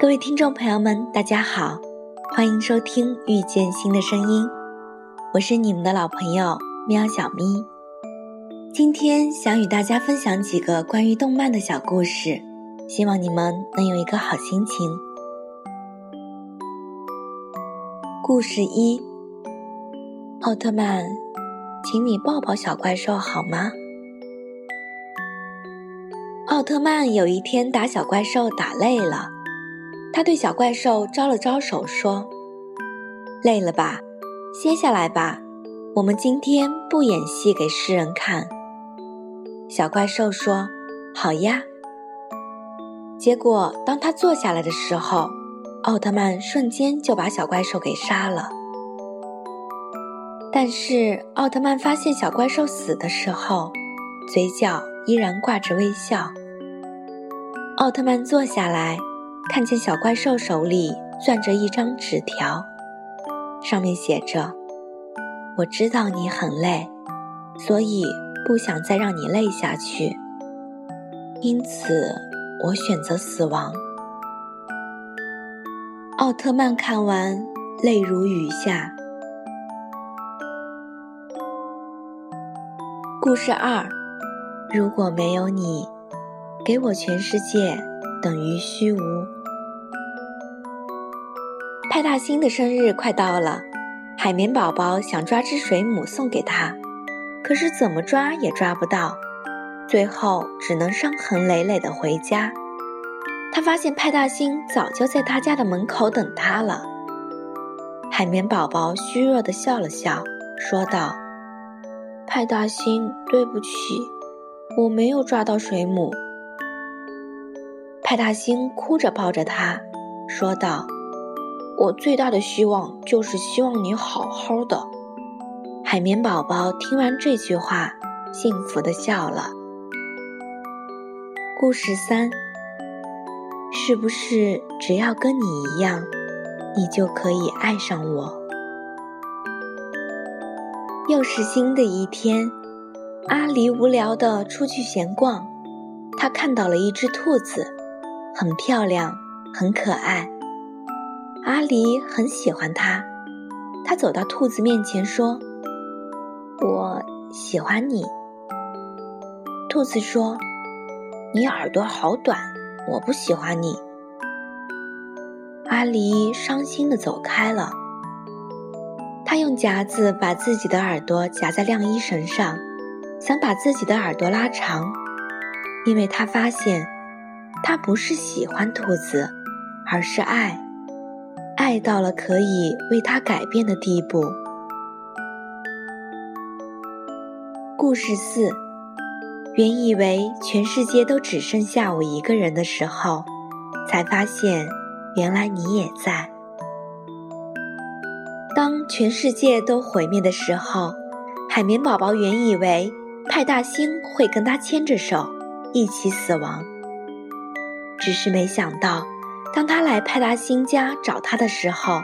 各位听众朋友们，大家好，欢迎收听《遇见新的声音》，我是你们的老朋友喵小咪。今天想与大家分享几个关于动漫的小故事，希望你们能有一个好心情。故事一：奥特曼，请你抱抱小怪兽好吗？奥特曼有一天打小怪兽打累了。他对小怪兽招了招手，说：“累了吧，歇下来吧。我们今天不演戏给世人看。”小怪兽说：“好呀。”结果，当他坐下来的时候，奥特曼瞬间就把小怪兽给杀了。但是，奥特曼发现小怪兽死的时候，嘴角依然挂着微笑。奥特曼坐下来。看见小怪兽手里攥着一张纸条，上面写着：“我知道你很累，所以不想再让你累下去，因此我选择死亡。”奥特曼看完，泪如雨下。故事二：如果没有你，给我全世界等于虚无。派大星的生日快到了，海绵宝宝想抓只水母送给他，可是怎么抓也抓不到，最后只能伤痕累累的回家。他发现派大星早就在他家的门口等他了。海绵宝宝虚弱的笑了笑，说道：“派大星，对不起，我没有抓到水母。”派大星哭着抱着他，说道。我最大的希望就是希望你好好的。海绵宝宝听完这句话，幸福的笑了。故事三，是不是只要跟你一样，你就可以爱上我？又是新的一天，阿狸无聊的出去闲逛，他看到了一只兔子，很漂亮，很可爱。阿狸很喜欢它，他走到兔子面前说：“我喜欢你。”兔子说：“你耳朵好短，我不喜欢你。”阿狸伤心的走开了。他用夹子把自己的耳朵夹在晾衣绳上，想把自己的耳朵拉长，因为他发现，他不是喜欢兔子，而是爱。爱到了可以为他改变的地步。故事四，原以为全世界都只剩下我一个人的时候，才发现原来你也在。当全世界都毁灭的时候，海绵宝宝原以为派大星会跟他牵着手一起死亡，只是没想到。当他来派大星家找他的时候，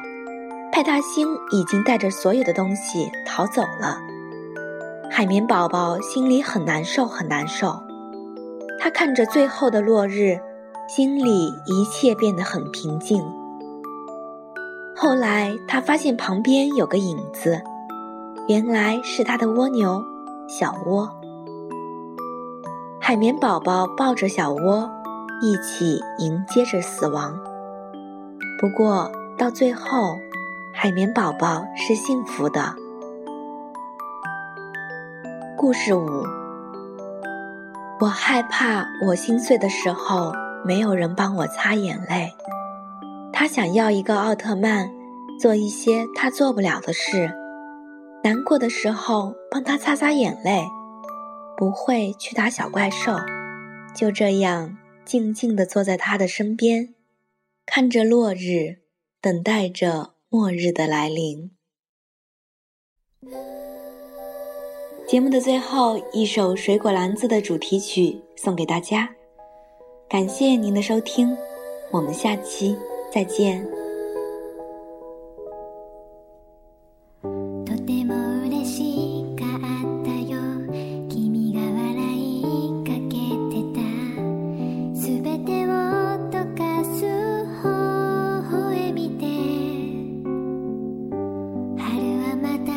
派大星已经带着所有的东西逃走了。海绵宝宝心里很难受，很难受。他看着最后的落日，心里一切变得很平静。后来他发现旁边有个影子，原来是他的蜗牛小蜗。海绵宝宝抱着小蜗。一起迎接着死亡。不过到最后，海绵宝宝是幸福的。故事五，我害怕我心碎的时候没有人帮我擦眼泪。他想要一个奥特曼，做一些他做不了的事。难过的时候帮他擦擦眼泪，不会去打小怪兽。就这样。静静地坐在他的身边，看着落日，等待着末日的来临。节目的最后一首《水果篮子》的主题曲送给大家，感谢您的收听，我们下期再见。また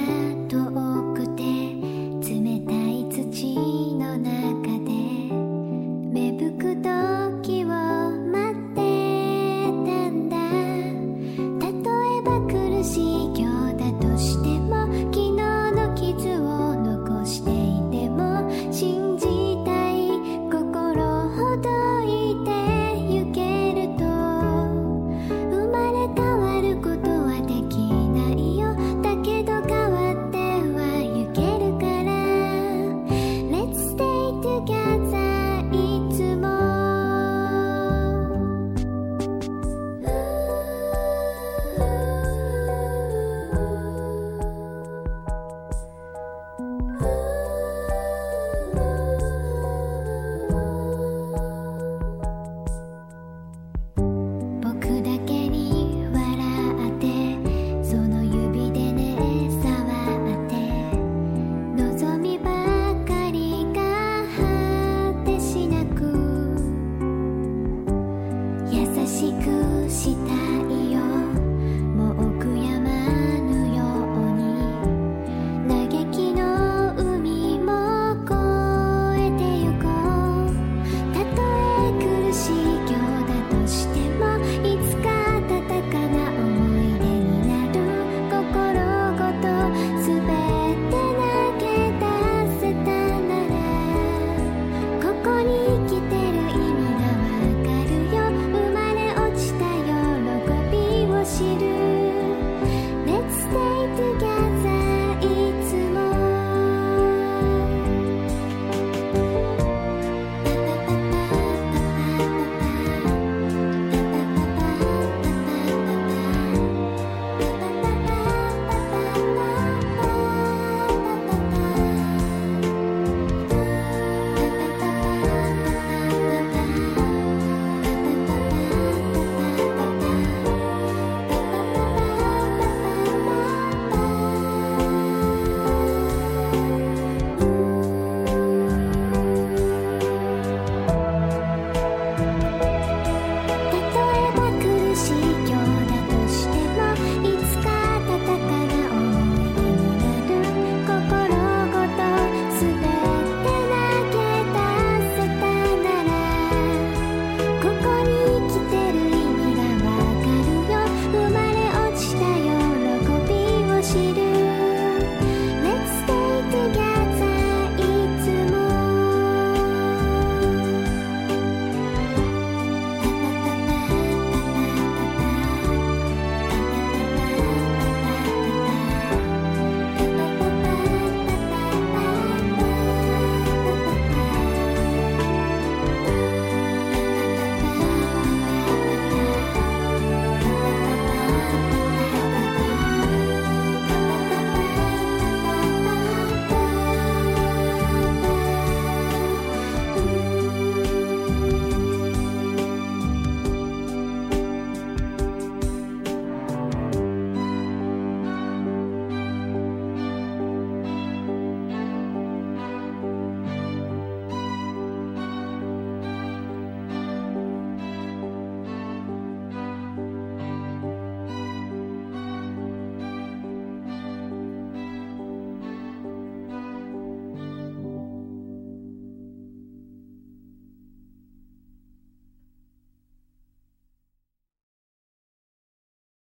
散る